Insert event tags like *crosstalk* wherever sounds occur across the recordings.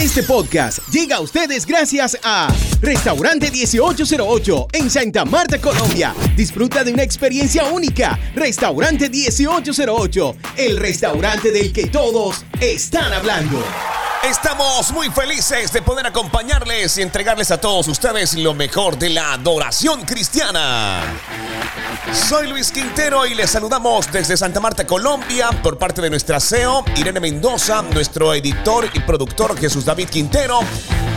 Este podcast llega a ustedes gracias a Restaurante 1808 en Santa Marta, Colombia. Disfruta de una experiencia única. Restaurante 1808, el restaurante del que todos están hablando. Estamos muy felices de poder acompañarles y entregarles a todos ustedes lo mejor de la adoración cristiana. Soy Luis Quintero y les saludamos desde Santa Marta, Colombia, por parte de nuestra CEO, Irene Mendoza, nuestro editor y productor Jesús David Quintero.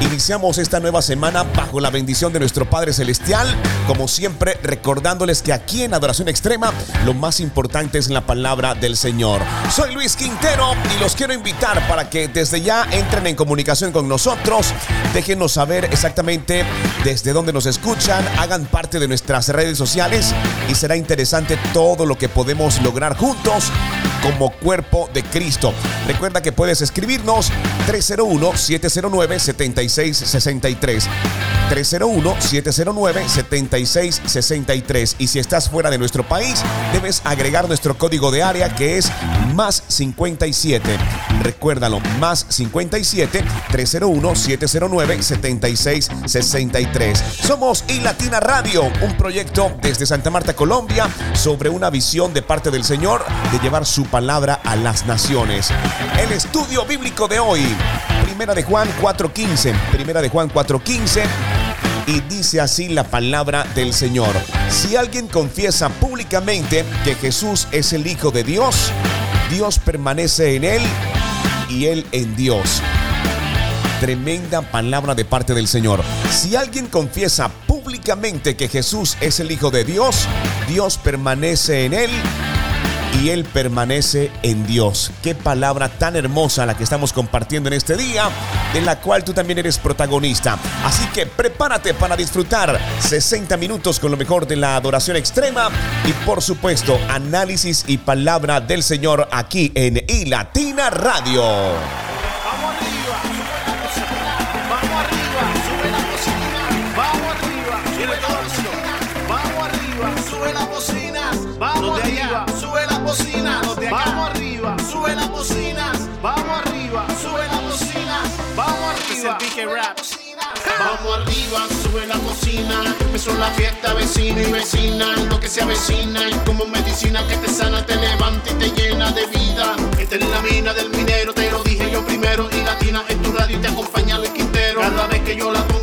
Iniciamos esta nueva semana bajo la bendición de nuestro Padre Celestial, como siempre recordándoles que aquí en Adoración Extrema lo más importante es la palabra del Señor. Soy Luis Quintero y los quiero invitar para que desde ya entren en comunicación con nosotros, déjenos saber exactamente desde dónde nos escuchan, hagan parte de nuestras redes sociales y será interesante todo lo que podemos lograr juntos como cuerpo de Cristo. Recuerda que puedes escribirnos 301-709-7663. 301-709-7663. Y si estás fuera de nuestro país, debes agregar nuestro código de área que es más 57. Recuérdalo, más 57 301-709-7663. Somos iLatina Radio, un proyecto desde Santa Marta, Colombia, sobre una visión de parte del Señor de llevar su palabra a las naciones. El estudio bíblico de hoy, Primera de Juan 4.15. Primera de Juan 4.15. Y dice así la palabra del Señor. Si alguien confiesa públicamente que Jesús es el Hijo de Dios, Dios permanece en él y él en Dios. Tremenda palabra de parte del Señor. Si alguien confiesa públicamente que Jesús es el Hijo de Dios, Dios permanece en él y Él permanece en Dios. Qué palabra tan hermosa la que estamos compartiendo en este día, en la cual tú también eres protagonista. Así que prepárate para disfrutar 60 minutos con lo mejor de la adoración extrema y por supuesto análisis y palabra del Señor aquí en iLatina Radio. Vamos arriba, vamos arriba, sube la cocina, vamos arriba, el. Vamos arriba, sube la cocina, vamos arriba, sube la cocina, vamos arriba, sube la cocina, vamos arriba, sube la cocina, vamos arriba. Sube la cocina. Empezó la fiesta, vecino y vecina. Lo que se avecina y como medicina que te sana, te levanta y te llena de vida. Esta es la mina del minero, te lo dije yo primero. Y latina en tu radio y te acompaña Luis Quintero. Cada vez que yo la pongo,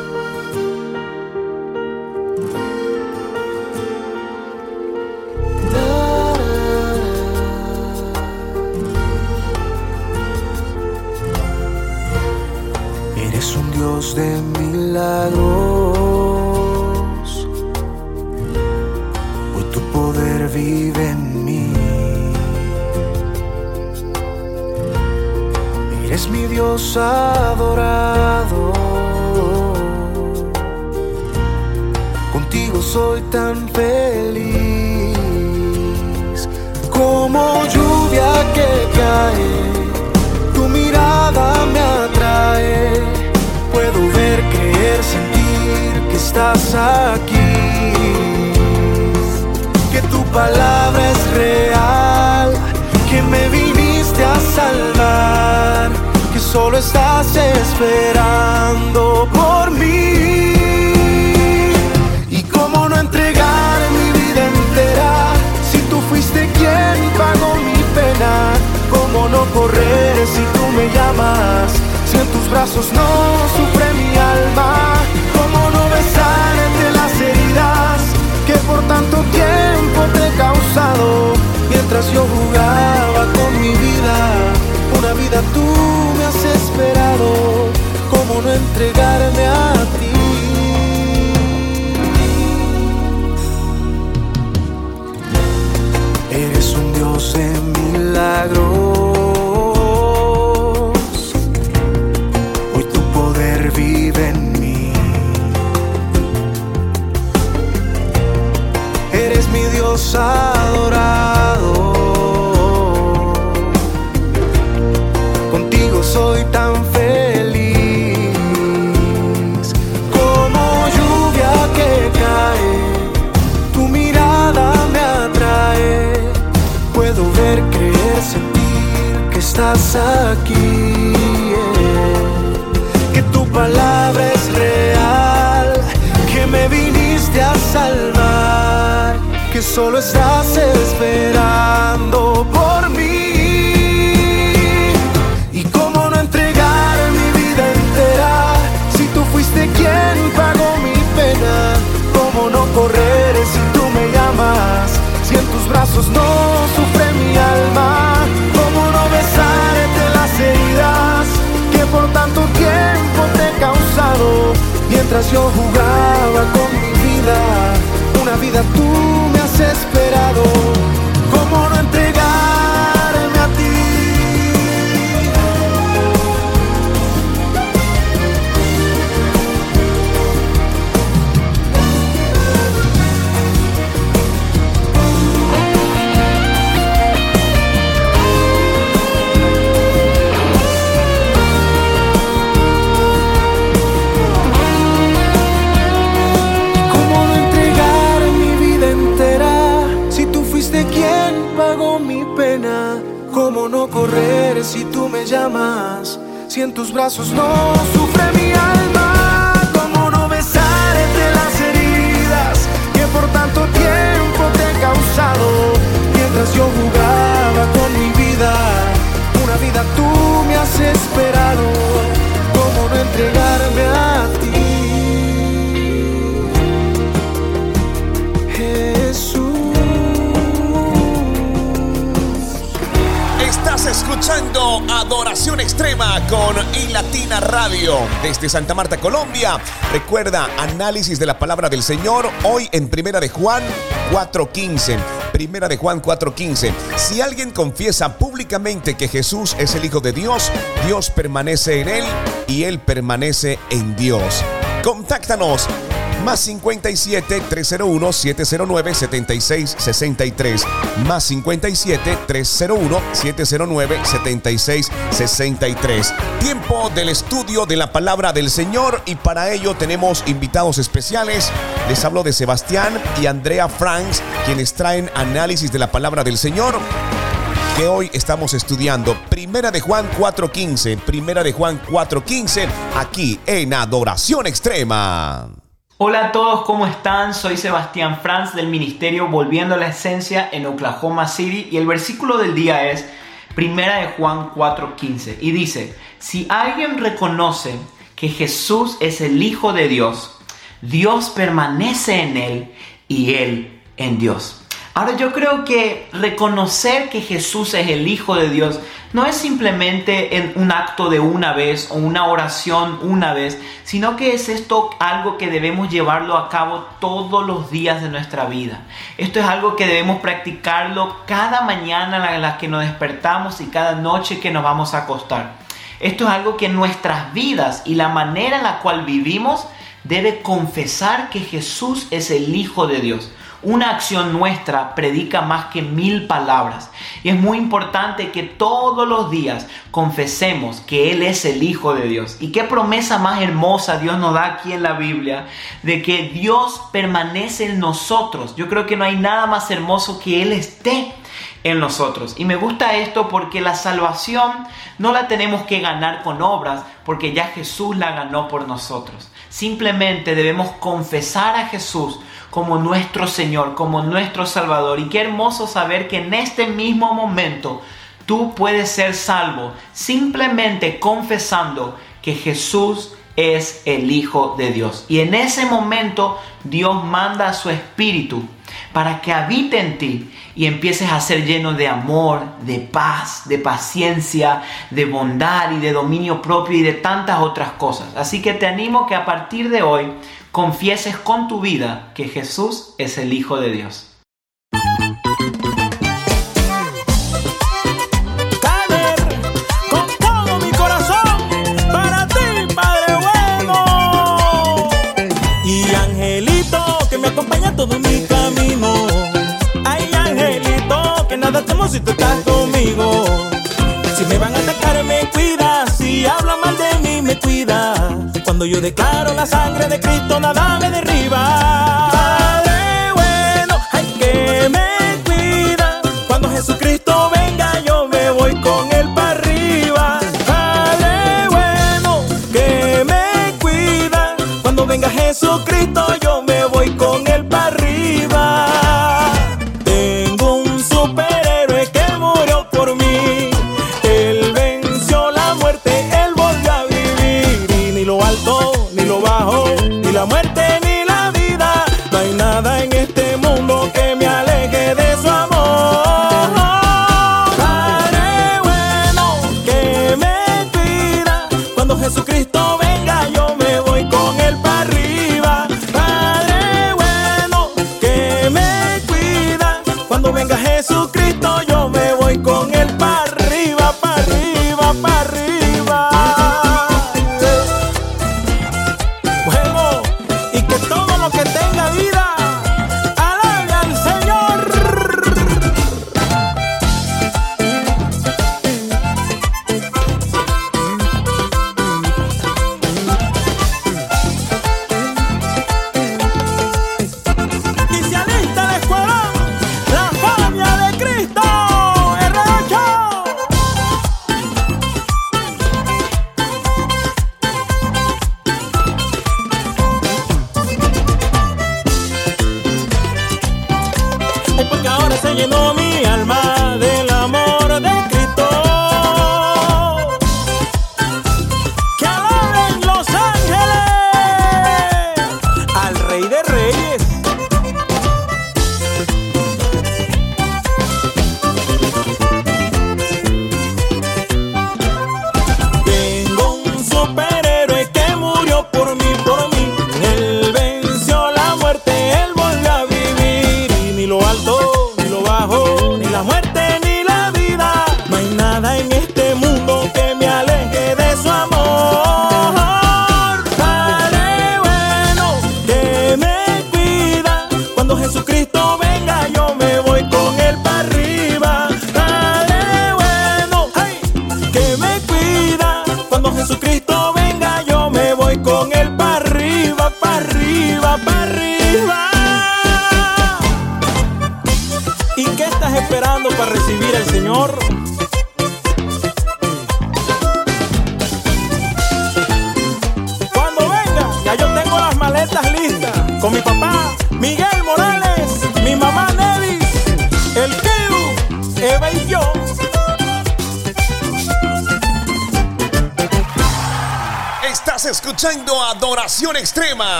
Eres un Dios de milagros. Hoy tu poder vive en mí. Eres mi Dios adorado. Contigo soy tan feliz como lluvia que cae estás aquí. Que tu palabra es real. Que me viniste a salvar. Que solo estás esperando por mí. Y cómo no entregar mi vida entera si tú fuiste quien pagó mi pena. Cómo no correr si tú me llamas. Si en tus brazos no sufre mi alma. Cómo no besarte las heridas que por tanto tiempo te he causado. Mientras yo jugaba con mi vida, una vida tú me has esperado. Cómo no entregarme a ti. Eres un Dios de milagros. Dios adorado. Contigo soy tan feliz como lluvia que cae. Tu mirada me atrae. Puedo ver, creer, sentir que estás aquí. Solo estás esperando por mí. Y cómo no entregar mi vida entera si tú fuiste quien pagó mi pena. Cómo no correr si tú me llamas, si en tus brazos no sufre mi alma. Cómo no besarte las heridas que por tanto tiempo te he causado. Mientras yo jugaba con mi vida, una vida tú me has Si en tus brazos no sufre mi alma. Con iLatina Radio desde Santa Marta, Colombia. Recuerda, análisis de la palabra del Señor hoy en Primera de Juan 4.15. Primera de Juan 4.15. Si alguien confiesa públicamente que Jesús es el Hijo de Dios, Dios permanece en él y él permanece en Dios. Contáctanos más 57 301 709 76 63. Más 57 301 709 76 63. Tiempo del estudio de la palabra del Señor y para ello tenemos invitados especiales. Les hablo de Sebastián y Andrea Franks, quienes traen análisis de la palabra del Señor que hoy estamos estudiando. Primera de Juan 4.15. Primera de Juan 4.15. Aquí en Adoración Extrema. Hola a todos, ¿cómo están? Soy Sebastián Franz del Ministerio Volviendo a la Esencia en Oklahoma City y el versículo del día es Primera de Juan 4:15 y dice, si alguien reconoce que Jesús es el Hijo de Dios, Dios permanece en él y él en Dios. Ahora yo creo que reconocer que Jesús es el Hijo de Dios no es simplemente en un acto de una vez o una oración una vez, sino que es esto algo que debemos llevarlo a cabo todos los días de nuestra vida. Esto es algo que debemos practicarlo cada mañana en la que nos despertamos y cada noche que nos vamos a acostar. Esto es algo que nuestras vidas y la manera en la cual vivimos debe confesar que Jesús es el Hijo de Dios. Una acción nuestra predica más que mil palabras. Y es muy importante que todos los días confesemos que Él es el Hijo de Dios. Y qué promesa más hermosa Dios nos da aquí en la Biblia de que Dios permanece en nosotros. Yo creo que no hay nada más hermoso que Él esté en nosotros. Y me gusta esto porque la salvación no la tenemos que ganar con obras, porque ya Jesús la ganó por nosotros. Simplemente debemos confesar a Jesús como nuestro Señor, como nuestro Salvador. Y qué hermoso saber que en este mismo momento tú puedes ser salvo simplemente confesando que Jesús es el Hijo de Dios. Y en ese momento Dios manda a su Espíritu para que habite en ti y empieces a ser lleno de amor, de paz, de paciencia, de bondad y de dominio propio y de tantas otras cosas. Así que te animo que a partir de hoy confieses con tu vida que Jesús es el Hijo de Dios. Como si tú estás conmigo. Si me van a atacar, me cuida. Si hablan mal de mí, me cuida. Cuando yo declaro la sangre de Cristo, nada me derriba. Llenó mi alma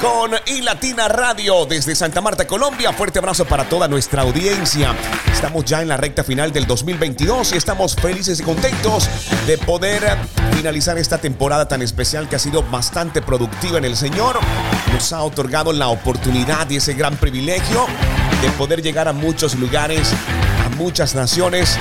Con iLatina Radio desde Santa Marta, Colombia. Fuerte abrazo para toda nuestra audiencia. Estamos ya en la recta final del 2022 y estamos felices y contentos de poder finalizar esta temporada tan especial que ha sido bastante productiva en el Señor. Nos ha otorgado la oportunidad y ese gran privilegio de poder llegar a muchos lugares, muchas naciones.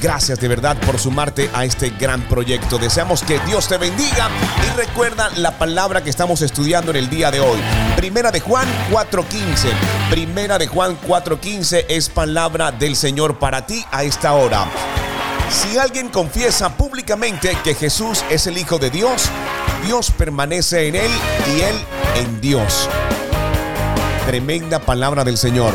Gracias de verdad por sumarte a este gran proyecto. Deseamos que Dios te bendiga y recuerda la palabra que estamos estudiando en el día de hoy. Primera de Juan 4:15. Primera de Juan 4:15 es palabra del Señor para ti a esta hora. Si alguien confiesa públicamente que Jesús es el Hijo de Dios, Dios permanece en él y él en Dios. Tremenda palabra del Señor.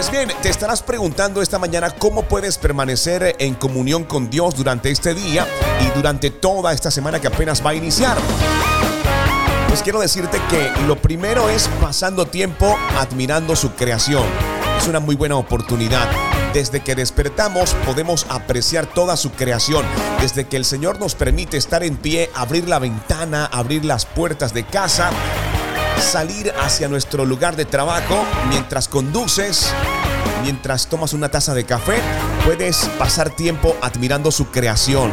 Pues bien, te estarás preguntando esta mañana cómo puedes permanecer en comunión con Dios durante este día y durante toda esta semana que apenas va a iniciar. Pues quiero decirte que lo primero es pasando tiempo admirando su creación. Es una muy buena oportunidad. Desde que despertamos podemos apreciar toda su creación. Desde que el Señor nos permite estar en pie, abrir la ventana, abrir las puertas de casa, salir hacia nuestro lugar de trabajo mientras conduces, mientras tomas una taza de café, puedes pasar tiempo admirando su creación.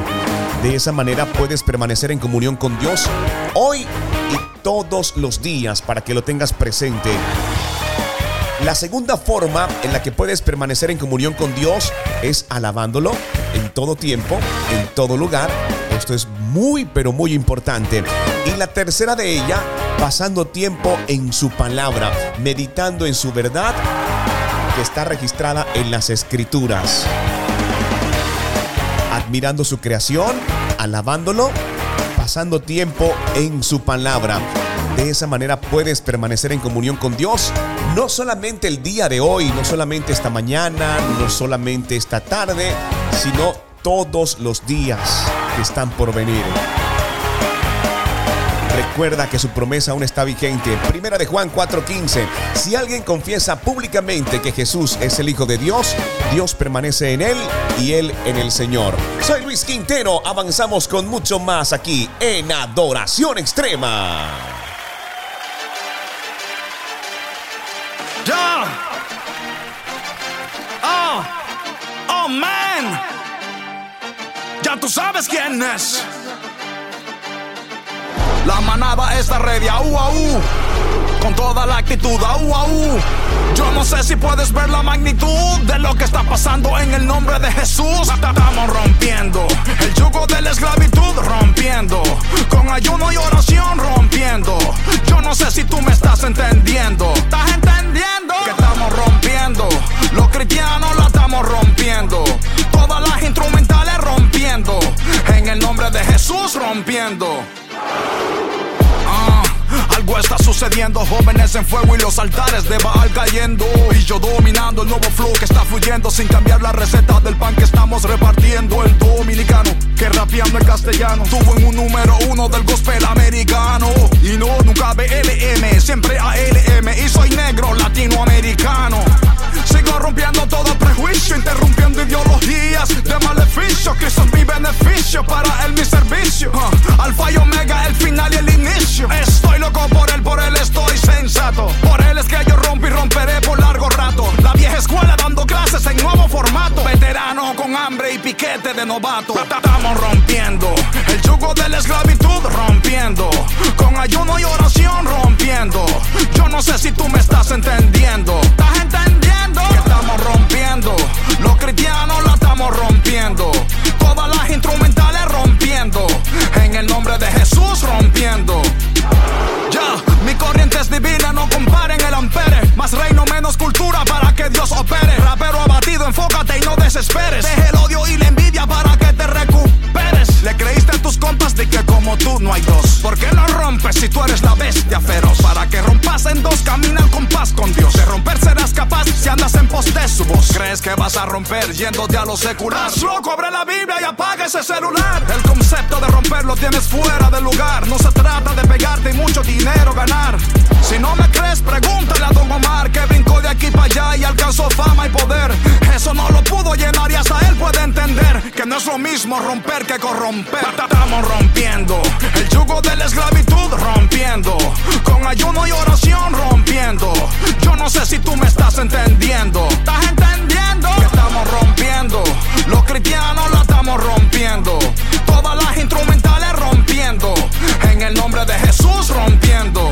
De esa manera puedes permanecer en comunión con Dios hoy y todos los días para que lo tengas presente. La segunda forma en la que puedes permanecer en comunión con Dios es alabándolo en todo tiempo, en todo lugar. Esto es muy, pero muy importante. Y la tercera de ella, pasando tiempo en su palabra, meditando en su verdad que está registrada en las escrituras. admirando su creación, alabándolo, pasando tiempo en su palabra. De esa manera puedes permanecer en comunión con Dios, no solamente el día de hoy, no solamente esta mañana, no solamente esta tarde, sino todos los días están por venir. Recuerda que su promesa aún está vigente. Primera de Juan 4:15. Si alguien confiesa públicamente que Jesús es el Hijo de Dios, Dios permanece en él y él en el Señor. Soy Luis Quintero. Avanzamos con mucho más aquí en Adoración Extrema. Oh, oh man. Ya tú sabes quién es. La manada está ready, au. Con toda la actitud, au. Yo no sé si puedes ver la magnitud de lo que está pasando en el nombre de Jesús. Estamos rompiendo el yugo de la esclavitud, rompiendo. Con ayuno y oración, rompiendo. Yo no sé si tú me estás entendiendo. ¿Estás entendiendo? Que estamos rompiendo. Los cristianos la estamos rompiendo. El nombre de Jesús, rompiendo. Ah, algo está sucediendo, jóvenes en fuego y los altares de Baal cayendo. Y yo dominando el nuevo flow que está fluyendo sin cambiar la receta del pan que estamos repartiendo. El dominicano que rapeando en castellano tuvo en un número uno del gospel americano. Y no, nunca BLM, siempre ALM. Y soy negro latinoamericano. Interrumpiendo ideologías de maleficio. Cristo es mi beneficio, para él mi servicio. Ah, alfa y omega, el final y el inicio. Estoy loco por él, por él estoy sensato. Por él es que yo rompo y romperé por largo rato. La vieja escuela dando clases en nuevo formato. Veterano con hambre y piquete de novato. Estamos rompiendo el yugo de la esclavitud, rompiendo. Con ayuno y oración, rompiendo. Yo no sé si tú me estás entendiendo. ¿Estás entendiendo? Rompiendo. Los cristianos la estamos rompiendo. Todas las instrumentales rompiendo. En el nombre de Jesús rompiendo. Ya, mi corriente es divina, no comparen el ampere. Más reino, menos cultura para que Dios opere. Rapero abatido, enfócate y no desesperes. Deje el odio y la envidia para que te recuperes. Le creíste a tus compas de que como tú no hay dos. ¿Por qué no rompes si tú eres la bestia feroz? Para que rompas en dos, camina al compás con Dios. De romper serás capaz si andas en pos de su voz. ¿Crees que vas a romper yéndote a lo secular? Loco, abre la Biblia y apaga ese celular. El concepto de romper lo tienes fuera de lugar. No se trata de pegarte y mucho dinero ganar. Si no me crees, pregúntale a Don Omar que brincó de aquí para allá y alcanzó fama y poder. Eso no lo pudo llenar y hasta él puede entender que no es lo mismo romper que corromper. Estamos rompiendo el yugo de la esclavitud, rompiendo. Con ayuno y oración, rompiendo. Yo no sé si tú me estás entendiendo. ¿Estás entendiendo? Que estamos rompiendo. Los cristianos la estamos rompiendo. Todas las instrumentales rompiendo. En el nombre de Jesús rompiendo.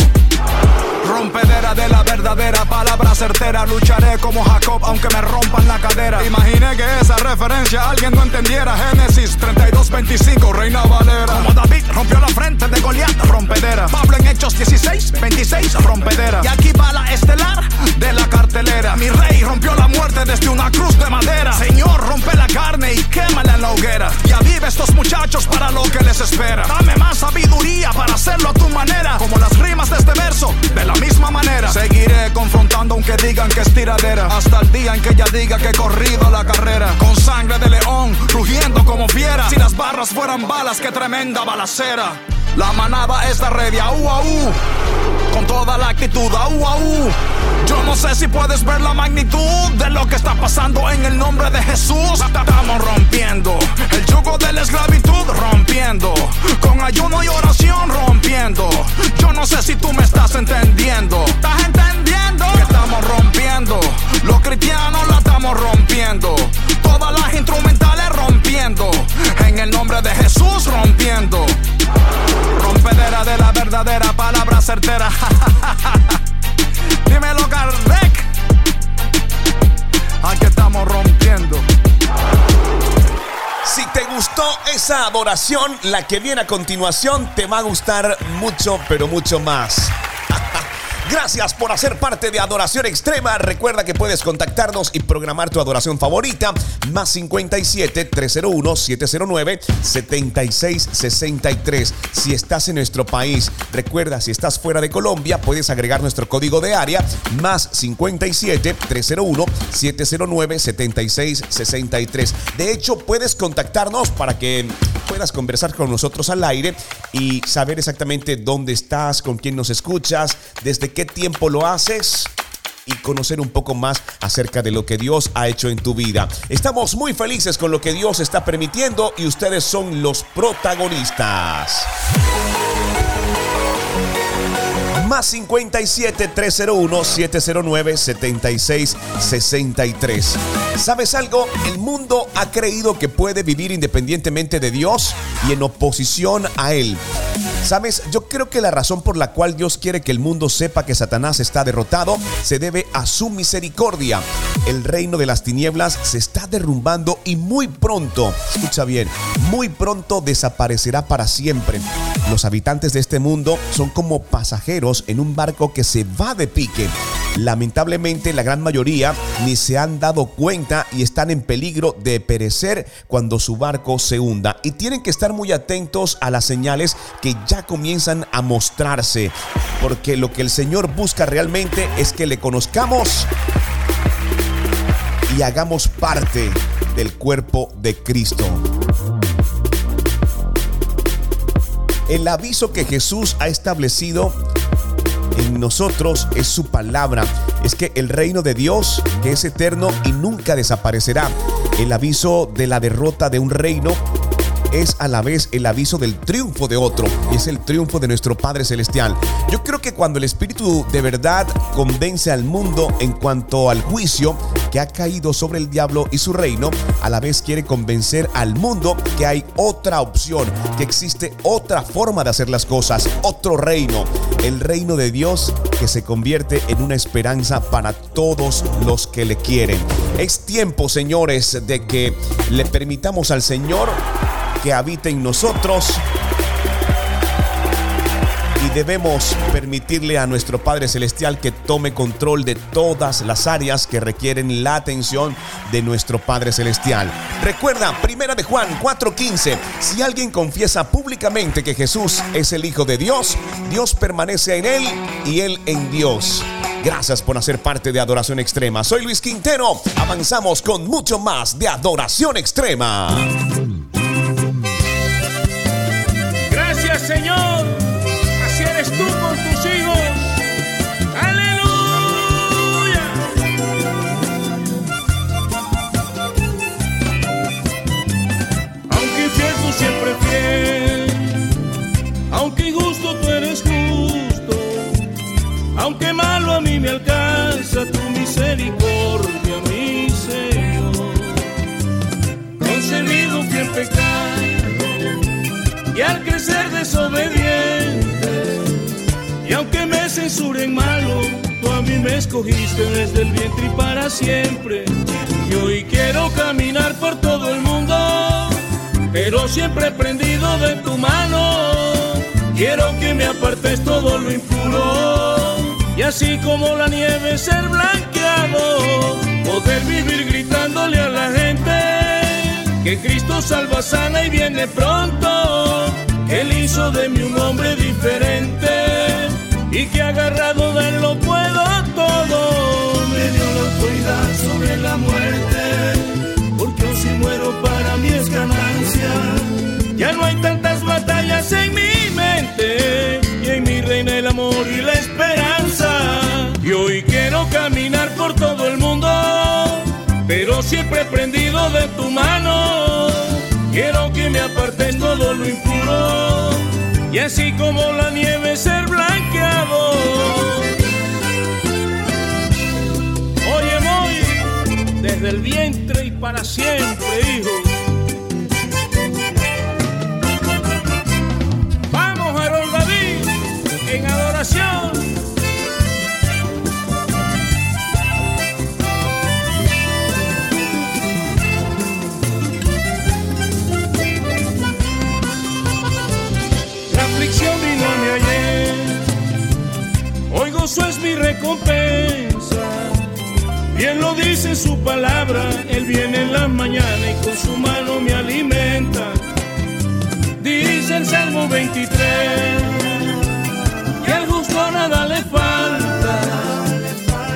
Rompedera de la verdadera palabra certera. Lucharé como Jacob aunque me rompan la cadera. Imaginé que esa referencia alguien no entendiera. Génesis 32, 25, Reina Valera. Como David rompió la frente de Goliat, rompedera. Pablo en Hechos 16, 26, rompedera. Y aquí va la estelar de la cartelera. Mi rey rompió la muerte desde una cruz de madera. Señor, rompe la carne y quémala en la hoguera. Y aviva estos muchachos para lo que les espera. Dame más sabiduría para hacerlo a tu manera. Como las rimas de este verso, de la misma manera. Seguiré confrontando aunque que es tiradera. Hasta el día en que ella diga que he corrido la carrera. Con sangre de león, rugiendo como fiera. Si las barras fueran balas, qué tremenda balacera. La manada está ready, au, au. Con toda la actitud, au, au. Yo no sé si puedes ver la magnitud de lo que está pasando en el nombre de Jesús. Estamos rompiendo el yugo de la esclavitud, rompiendo. Con ayuno y oración, rompiendo. Yo no sé si tú me estás entendiendo. ¿Estás entendiendo? Que estamos rompiendo. Los cristianos la estamos rompiendo. Todas las instrumentales rompiendo. En el nombre de Jesús, rompiendo. Rompedera de la verdadera palabra certera. *laughs* Dímelo, Kardec. Aquí estamos rompiendo. Si te gustó esa adoración, la que viene a continuación te va a gustar mucho, pero mucho más. Gracias por hacer parte de Adoración Extrema. Recuerda que puedes contactarnos y programar tu adoración favorita. Más 57 301 709 7663. Si estás en nuestro país, recuerda, si estás fuera de Colombia, puedes agregar nuestro código de área. Más 57 301 709 7663. De hecho, puedes contactarnos para que puedas conversar con nosotros al aire y saber exactamente dónde estás, con quién nos escuchas, desde qué tiempo lo haces y conocer un poco más acerca de lo que Dios ha hecho en tu vida. Estamos muy felices con lo que Dios está permitiendo y ustedes son los protagonistas. Más 57 301 709 76 63. ¿Sabes algo? El mundo ha creído que puede vivir independientemente de Dios y en oposición a Él. Sabes, yo creo que la razón por la cual Dios quiere que el mundo sepa que Satanás está derrotado se debe a su misericordia. El reino de las tinieblas se está derrumbando y muy pronto, escucha bien, muy pronto desaparecerá para siempre. Los habitantes de este mundo son como pasajeros en un barco que se va de pique. Lamentablemente la gran mayoría ni se han dado cuenta y están en peligro de perecer cuando su barco se hunda y tienen que estar muy atentos a las señales que ya comienzan a mostrarse porque lo que el Señor busca realmente es que le conozcamos y hagamos parte del cuerpo de Cristo. El aviso que Jesús ha establecido en nosotros es su palabra. Es que el reino de Dios, que es eterno y nunca desaparecerá. El aviso de la derrota de un reino es a la vez el aviso del triunfo de otro es el triunfo de nuestro Padre Celestial. Yo creo que cuando el Espíritu de verdad convence al mundo en cuanto al juicio que ha caído sobre el diablo y su reino, a la vez quiere convencer al mundo que hay otra opción, que existe otra forma de hacer las cosas, otro reino, el reino de Dios que se convierte en una esperanza para todos los que le quieren. Es tiempo, señores, de que le permitamos al Señor que habite en nosotros. Y debemos permitirle a nuestro Padre Celestial que tome control de todas las áreas que requieren la atención de nuestro Padre Celestial. Recuerda, primera de Juan 4:15, si alguien confiesa públicamente que Jesús es el Hijo de Dios, Dios permanece en él y él en Dios. Gracias por hacer parte de Adoración Extrema. Soy Luis Quintero. Avanzamos con mucho más de Adoración Extrema. Señor, así eres tú con tus hijos. Aleluya. Aunque infiel tú siempre fiel, aunque injusto tú eres justo, aunque malo a mí me alcanza tu misericordia, y al crecer desobediente, y aunque me censuren malo, tú a mí me escogiste desde el vientre y para siempre. Y hoy quiero caminar por todo el mundo, pero siempre prendido de tu mano. Quiero que me apartes todo lo impuro, y así como la nieve ser blanqueado, poder vivir gritándole a la gente que Cristo salva, sana y viene pronto. Que Él hizo de mí un hombre diferente y que agarrado de él lo puedo todo. Me dio la autoridad sobre la muerte, porque aun si muero para mí es ganancia. Ya no hay tantas batallas en mi mente y en mi reina el amor y la esperanza. Y hoy quiero caminar por todo el mundo pero siempre prendido de tu mano. Quiero que me apartes todo lo impuro y así como la nieve ser blanqueado. Oye, voy desde el vientre y para siempre, hijo. recompensa. Bien lo dice su palabra, Él viene en la mañana y con su mano me alimenta. Dice el Salmo 23, que al justo nada le falta.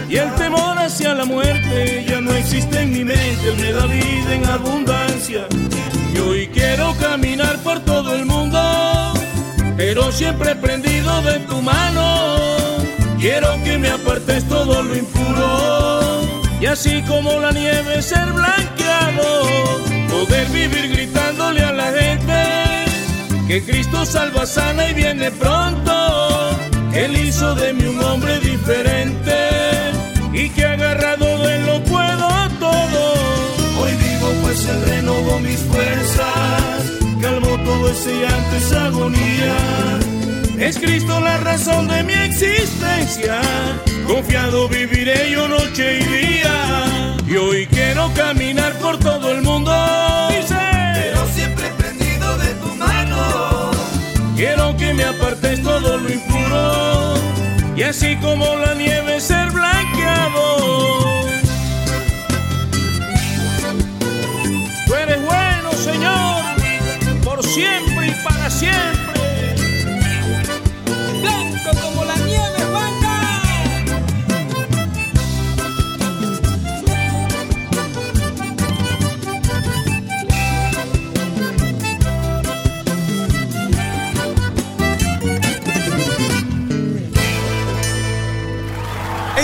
Y el temor hacia la muerte ya no existe en mi mente, Él me da vida en abundancia. Y hoy quiero caminar por todo el mundo, pero siempre prendido de tu mano Quiero que me apartes todo lo impuro y así como la nieve ser blanqueado, poder vivir gritándole a la gente que Cristo salva, sana y viene pronto. Él hizo de mí un hombre diferente y que agarrado de lo puedo todo. Hoy vivo pues Él renovó mis fuerzas, calmó todo ese llanto, esa agonía. Es Cristo la razón de mi existencia. Confiado viviré yo noche y día. Y hoy quiero caminar por todo el mundo. Pero siempre prendido de tu mano. Quiero que me apartes todo lo impuro. Y así como la nieve ser blanqueado. Tú eres bueno, Señor, por siempre y para siempre.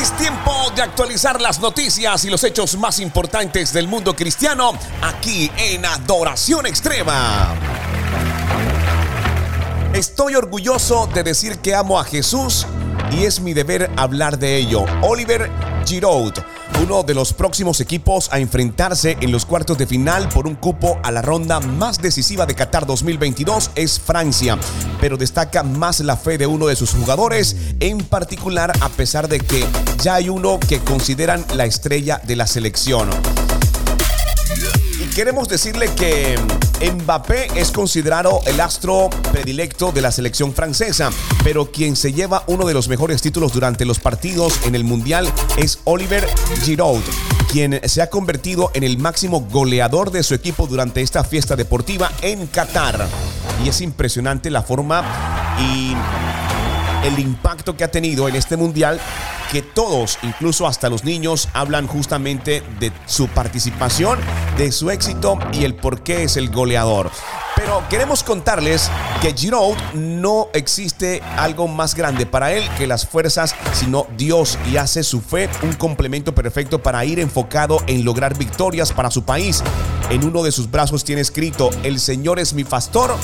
Es tiempo de actualizar las noticias y los hechos más importantes del mundo cristiano aquí en Adoración Extrema. Estoy orgulloso de decir que amo a Jesús y es mi deber hablar de ello. Oliver Giroud, uno de los próximos equipos a enfrentarse en los cuartos de final por un cupo a la ronda más decisiva de Qatar 2022 es Francia, pero destaca más la fe de uno de sus jugadores, en particular a pesar de que ya hay uno que consideran la estrella de la selección. Y queremos decirle que Mbappé es considerado el astro predilecto de la selección francesa, pero quien se lleva uno de los mejores títulos durante los partidos en el Mundial es Oliver Giroud, quien se ha convertido en el máximo goleador de su equipo durante esta fiesta deportiva en Qatar. Y es impresionante la forma y el impacto que ha tenido en este mundial que todos, incluso hasta los niños, hablan justamente de su participación, de su éxito y el por qué es el goleador. Pero queremos contarles que Giroud no existe algo más grande para él que las fuerzas, sino Dios y hace su fe un complemento perfecto para ir enfocado en lograr victorias para su país. En uno de sus brazos tiene escrito, el Señor es mi pastor,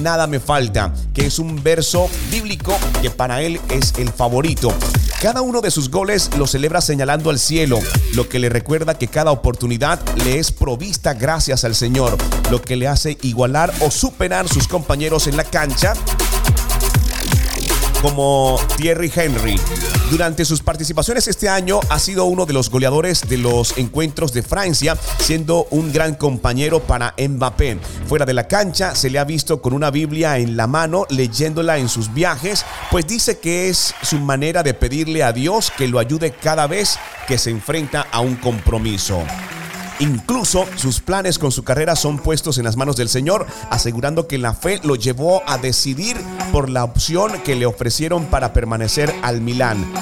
nada me falta, que es un verso bíblico que para él es el favorito. Cada uno de sus goles lo celebra señalando al cielo, lo que le recuerda que cada oportunidad le es provista gracias al Señor, lo que le hace igualar o superar sus compañeros en la cancha como Thierry Henry. Durante sus participaciones este año ha sido uno de los goleadores de los encuentros de Francia, siendo un gran compañero para Mbappé. Fuera de la cancha se le ha visto con una Biblia en la mano leyéndola en sus viajes, pues dice que es su manera de pedirle a Dios que lo ayude cada vez que se enfrenta a un compromiso. Incluso sus planes con su carrera son puestos en las manos del Señor, asegurando que la fe lo llevó a decidir por la opción que le ofrecieron para permanecer al Milán.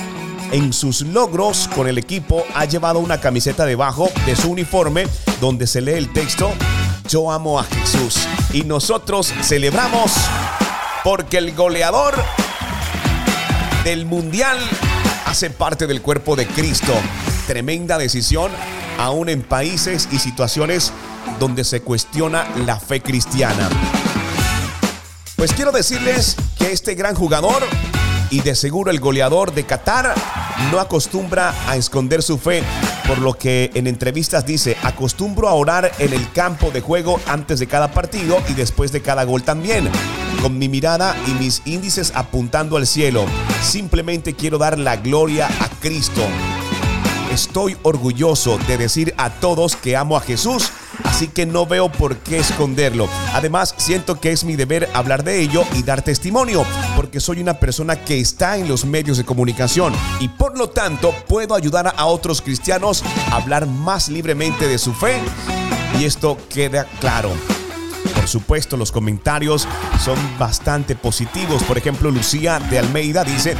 En sus logros con el equipo ha llevado una camiseta debajo de su uniforme donde se lee el texto Yo amo a Jesús y nosotros celebramos porque el goleador del mundial hace parte del cuerpo de Cristo. Tremenda decisión aún en países y situaciones donde se cuestiona la fe cristiana. Pues quiero decirles que este gran jugador y de seguro el goleador de Qatar no acostumbra a esconder su fe, por lo que en entrevistas dice, acostumbro a orar en el campo de juego antes de cada partido y después de cada gol también, con mi mirada y mis índices apuntando al cielo. Simplemente quiero dar la gloria a Cristo. Estoy orgulloso de decir a todos que amo a Jesús, así que no veo por qué esconderlo. Además, siento que es mi deber hablar de ello y dar testimonio, porque soy una persona que está en los medios de comunicación y por lo tanto puedo ayudar a otros cristianos a hablar más libremente de su fe. Y esto queda claro. Por supuesto, los comentarios son bastante positivos. Por ejemplo, Lucía de Almeida dice,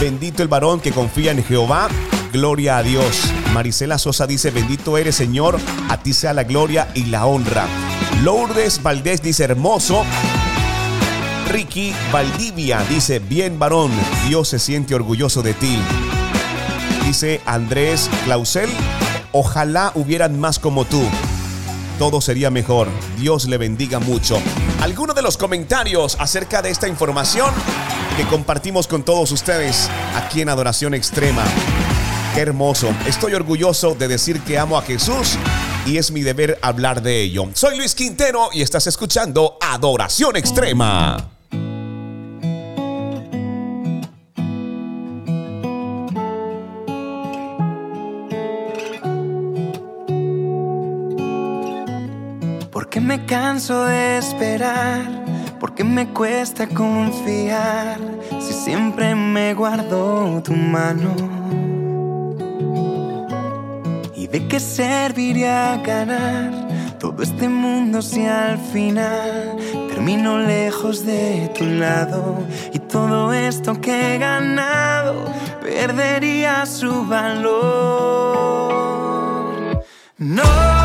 bendito el varón que confía en Jehová, gloria a Dios. Marisela Sosa dice, bendito eres Señor, a ti sea la gloria y la honra. Lourdes Valdés dice, hermoso. Ricky Valdivia dice, bien varón, Dios se siente orgulloso de ti. Dice Andrés Clausel, ojalá hubieran más como tú todo sería mejor. Dios le bendiga mucho. Algunos de los comentarios acerca de esta información que compartimos con todos ustedes aquí en Adoración Extrema. Qué hermoso. Estoy orgulloso de decir que amo a Jesús y es mi deber hablar de ello. Soy Luis Quintero y estás escuchando Adoración Extrema. Porque me canso de esperar, porque me cuesta confiar, si siempre me guardo tu mano. De qué serviría ganar todo este mundo si al final termino lejos de tu lado? Y todo esto que he ganado perdería su valor. No.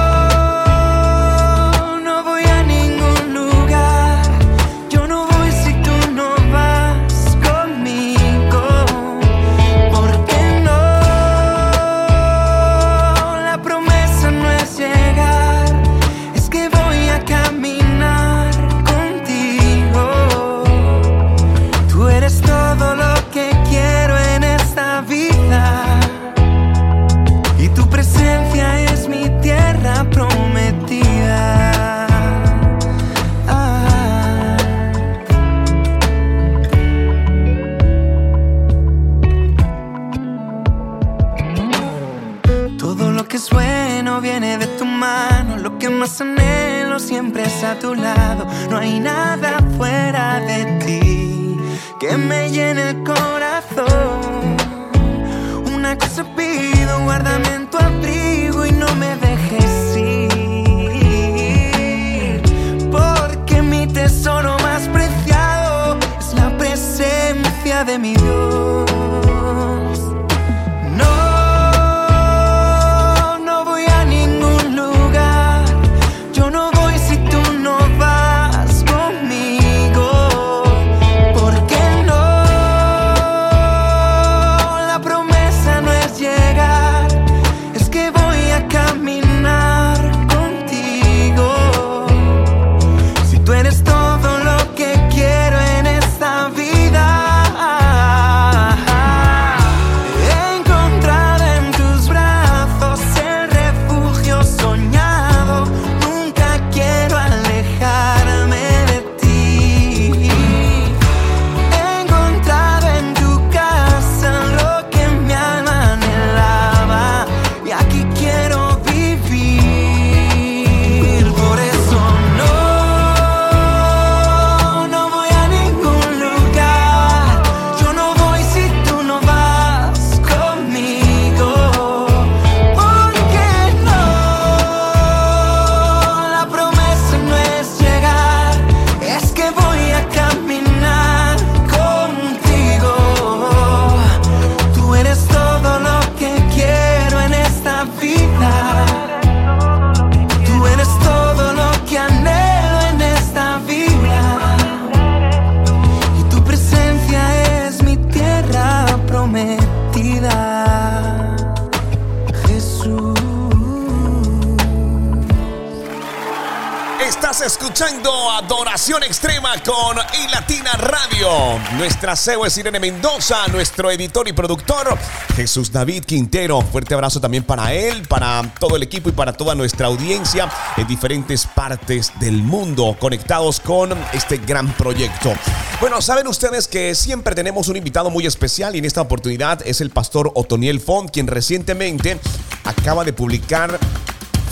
Nuestra CEO es Irene Mendoza, nuestro editor y productor Jesús David Quintero. Fuerte abrazo también para él, para todo el equipo y para toda nuestra audiencia en diferentes partes del mundo conectados con este gran proyecto. Bueno, saben ustedes que siempre tenemos un invitado muy especial y en esta oportunidad es el pastor Otoniel Font, quien recientemente acaba de publicar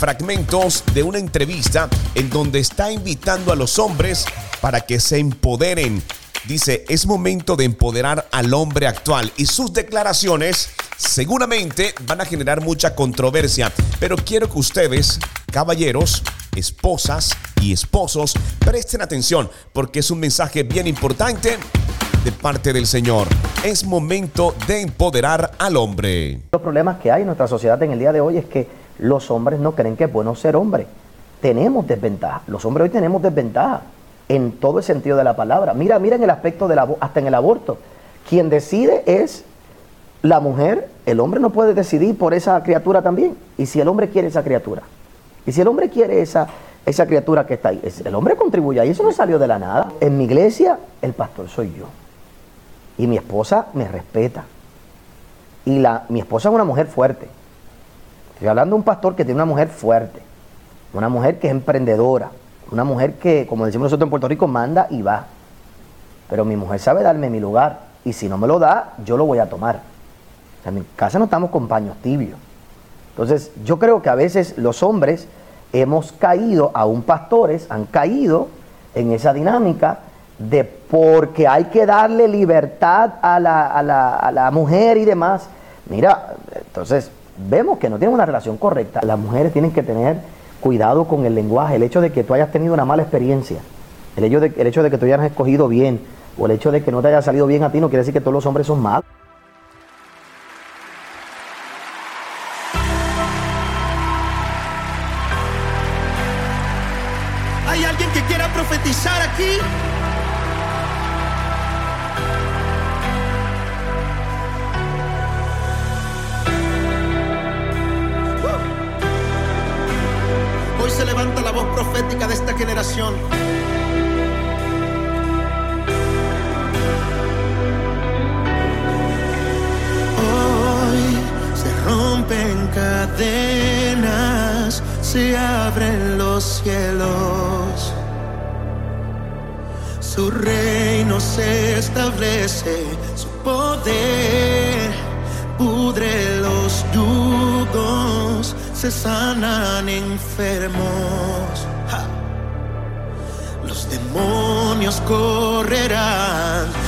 fragmentos de una entrevista en donde está invitando a los hombres para que se empoderen. Dice, es momento de empoderar al hombre actual y sus declaraciones seguramente van a generar mucha controversia, pero quiero que ustedes, caballeros, esposas y esposos, presten atención porque es un mensaje bien importante de parte del Señor. Es momento de empoderar al hombre. Los problemas que hay en nuestra sociedad en el día de hoy es que los hombres no creen que es bueno ser hombre. Tenemos desventaja. Los hombres hoy tenemos desventaja en todo el sentido de la palabra. Mira, mira en el aspecto del hasta en el aborto. Quien decide es la mujer. El hombre no puede decidir por esa criatura también. Y si el hombre quiere esa criatura. Y si el hombre quiere esa, esa criatura que está ahí, el hombre contribuye ahí. Eso no salió de la nada. En mi iglesia, el pastor soy yo. Y mi esposa me respeta. Y la, mi esposa es una mujer fuerte. Estoy hablando de un pastor que tiene una mujer fuerte. Una mujer que es emprendedora. Una mujer que, como decimos nosotros en Puerto Rico, manda y va. Pero mi mujer sabe darme mi lugar. Y si no me lo da, yo lo voy a tomar. en mi casa no estamos con paños tibios. Entonces, yo creo que a veces los hombres hemos caído, aún pastores han caído en esa dinámica de porque hay que darle libertad a la, a, la, a la, mujer y demás. Mira, entonces vemos que no tienen una relación correcta. Las mujeres tienen que tener cuidado con el lenguaje. El hecho de que tú hayas tenido una mala experiencia, el hecho de, el hecho de que tú hayas escogido bien, o el hecho de que no te haya salido bien a ti, no quiere decir que todos los hombres son malos. Se abren los cielos. Su reino se establece, su poder pudre los yugos, se sanan enfermos. Los demonios correrán.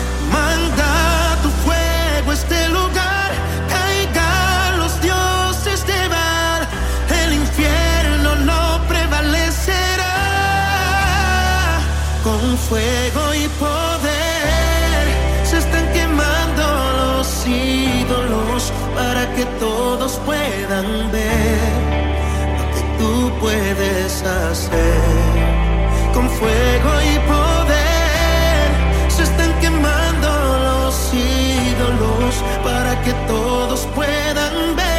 Fuego y poder se están quemando los ídolos para que todos puedan ver lo que tú puedes hacer. Con fuego y poder se están quemando los ídolos para que todos puedan ver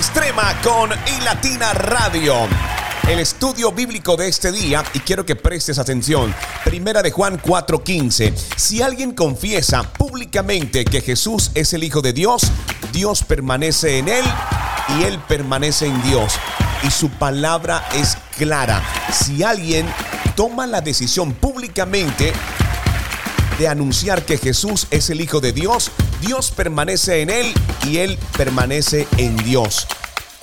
Extrema con iLatina Radio. El estudio bíblico de este día, y quiero que prestes atención, Primera de Juan 4:15. Si alguien confiesa públicamente que Jesús es el Hijo de Dios, Dios permanece en él y él permanece en Dios. Y su palabra es clara. Si alguien toma la decisión públicamente de anunciar que Jesús es el Hijo de Dios, Dios permanece en él y él permanece en Dios.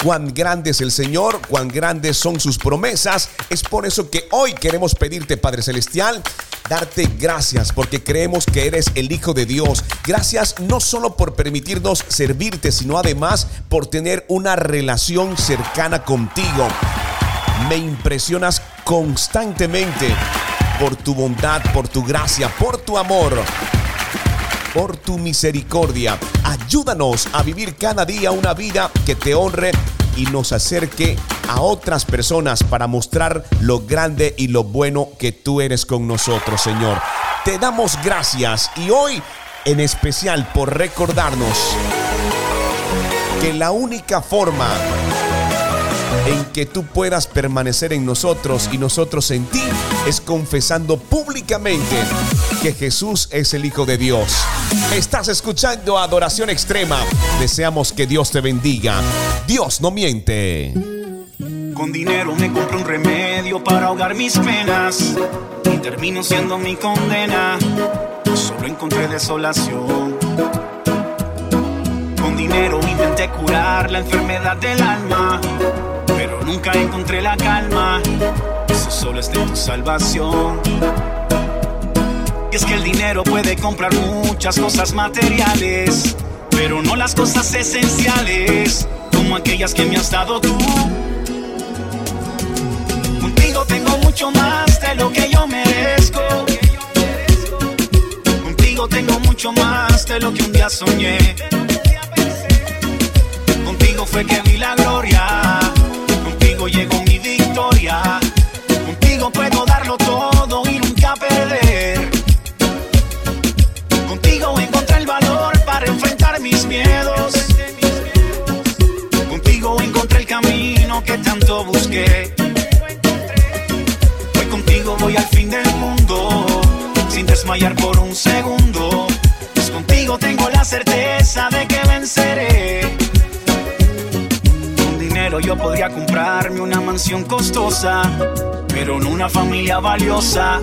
Cuán grande es el Señor, cuán grandes son sus promesas. Es por eso que hoy queremos pedirte, Padre Celestial, darte gracias porque creemos que eres el Hijo de Dios. Gracias no solo por permitirnos servirte, sino además por tener una relación cercana contigo. Me impresionas constantemente por tu bondad, por tu gracia, por tu amor por tu misericordia. Ayúdanos a vivir cada día una vida que te honre y nos acerque a otras personas para mostrar lo grande y lo bueno que tú eres con nosotros, Señor. Te damos gracias y hoy en especial por recordarnos que la única forma en que tú puedas permanecer en nosotros y nosotros en ti es confesando públicamente que Jesús es el Hijo de Dios. Estás escuchando Adoración Extrema. Deseamos que Dios te bendiga. Dios no miente. Con dinero me compro un remedio para ahogar mis penas y termino siendo mi condena. Solo encontré desolación. Con dinero intenté curar la enfermedad del alma nunca encontré la calma. Eso solo está en tu salvación. Y es que el dinero puede comprar muchas cosas materiales, pero no las cosas esenciales, como aquellas que me has dado tú. Contigo tengo mucho más de lo que yo merezco. Contigo tengo mucho más de lo que un día soñé. Contigo fue que vi la gloria Hoy contigo voy al fin del mundo, sin desmayar por un segundo. Pues contigo tengo la certeza de que venceré yo podría comprarme una mansión costosa, pero no una familia valiosa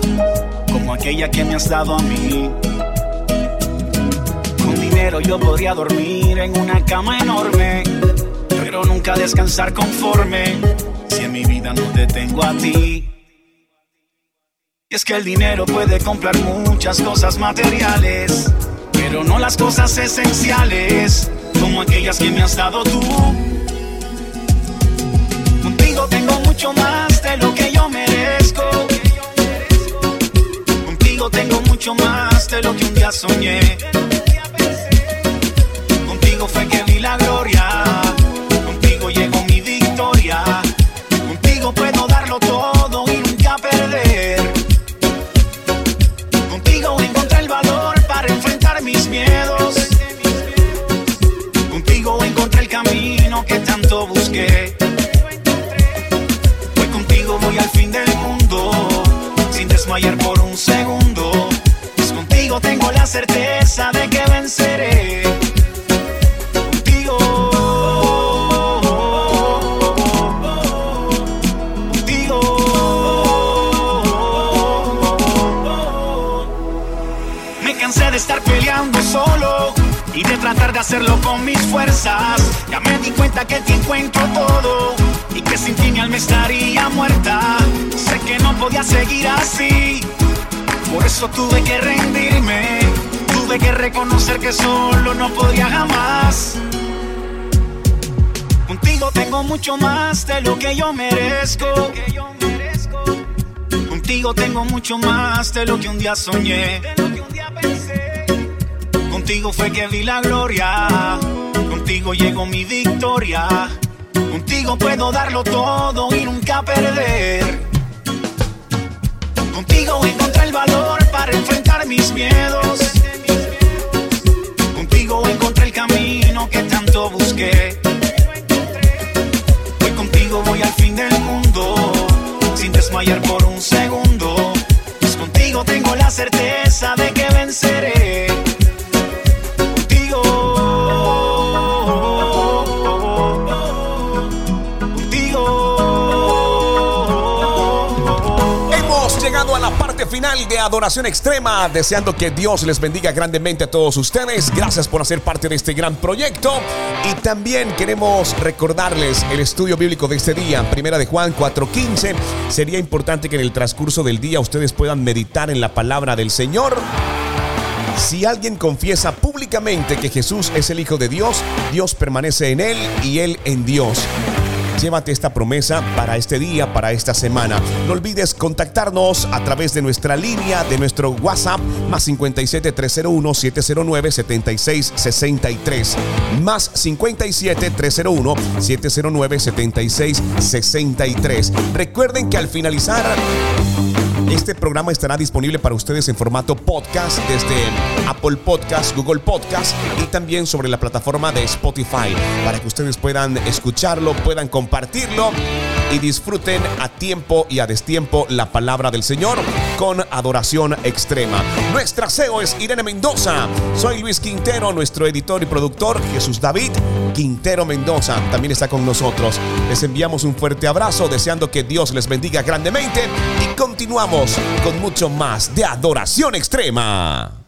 como aquella que me has dado a mí. Con dinero yo podría dormir en una cama enorme, pero nunca descansar conforme si en mi vida no te tengo a ti. Y es que el dinero puede comprar muchas cosas materiales, pero no las cosas esenciales como aquellas que me has dado tú tengo mucho más de lo que yo merezco. Contigo tengo mucho más de lo que un día soñé. Hacerlo con mis fuerzas. Ya me di cuenta que te encuentro todo y que sin ti mi alma estaría muerta. Sé que no podía seguir así, por eso tuve que rendirme. Tuve que reconocer que solo no podría jamás. Contigo tengo mucho más de lo que yo merezco. Contigo tengo mucho más de lo que un día soñé. Contigo fue que vi la gloria. Contigo llegó mi victoria. Contigo puedo darlo todo y nunca perder. Contigo encontré el valor para enfrentar mis miedos. Contigo encontré el camino que tanto busqué. Hoy contigo voy al fin del mundo, sin desmayar por un segundo. Pues contigo tengo la certeza de de Adoración Extrema, deseando que Dios les bendiga grandemente a todos ustedes. Gracias por hacer parte de este gran proyecto. Y también queremos recordarles el estudio bíblico de este día, Primera de Juan 4:15. Sería importante que en el transcurso del día ustedes puedan meditar en la palabra del Señor. Si alguien confiesa públicamente que Jesús es el Hijo de Dios, Dios permanece en él y él en Dios. Llévate esta promesa para este día, para esta semana. No olvides contactarnos a través de nuestra línea, de nuestro WhatsApp, más 57 301 709 7663. Más 57 301 709 7663. Recuerden que al finalizar este programa estará disponible para ustedes en formato podcast desde Apple Podcast, Google Podcast y también sobre la plataforma de Spotify para que ustedes puedan escucharlo, puedan compartirlo y disfruten a tiempo y a destiempo la palabra del Señor con adoración extrema. Nuestra CEO es Irene Mendoza. Soy Luis Quintero, nuestro editor y productor Jesús David Quintero Mendoza también está con nosotros. Les enviamos un fuerte abrazo deseando que Dios les bendiga grandemente continuamos con mucho más de adoración extrema.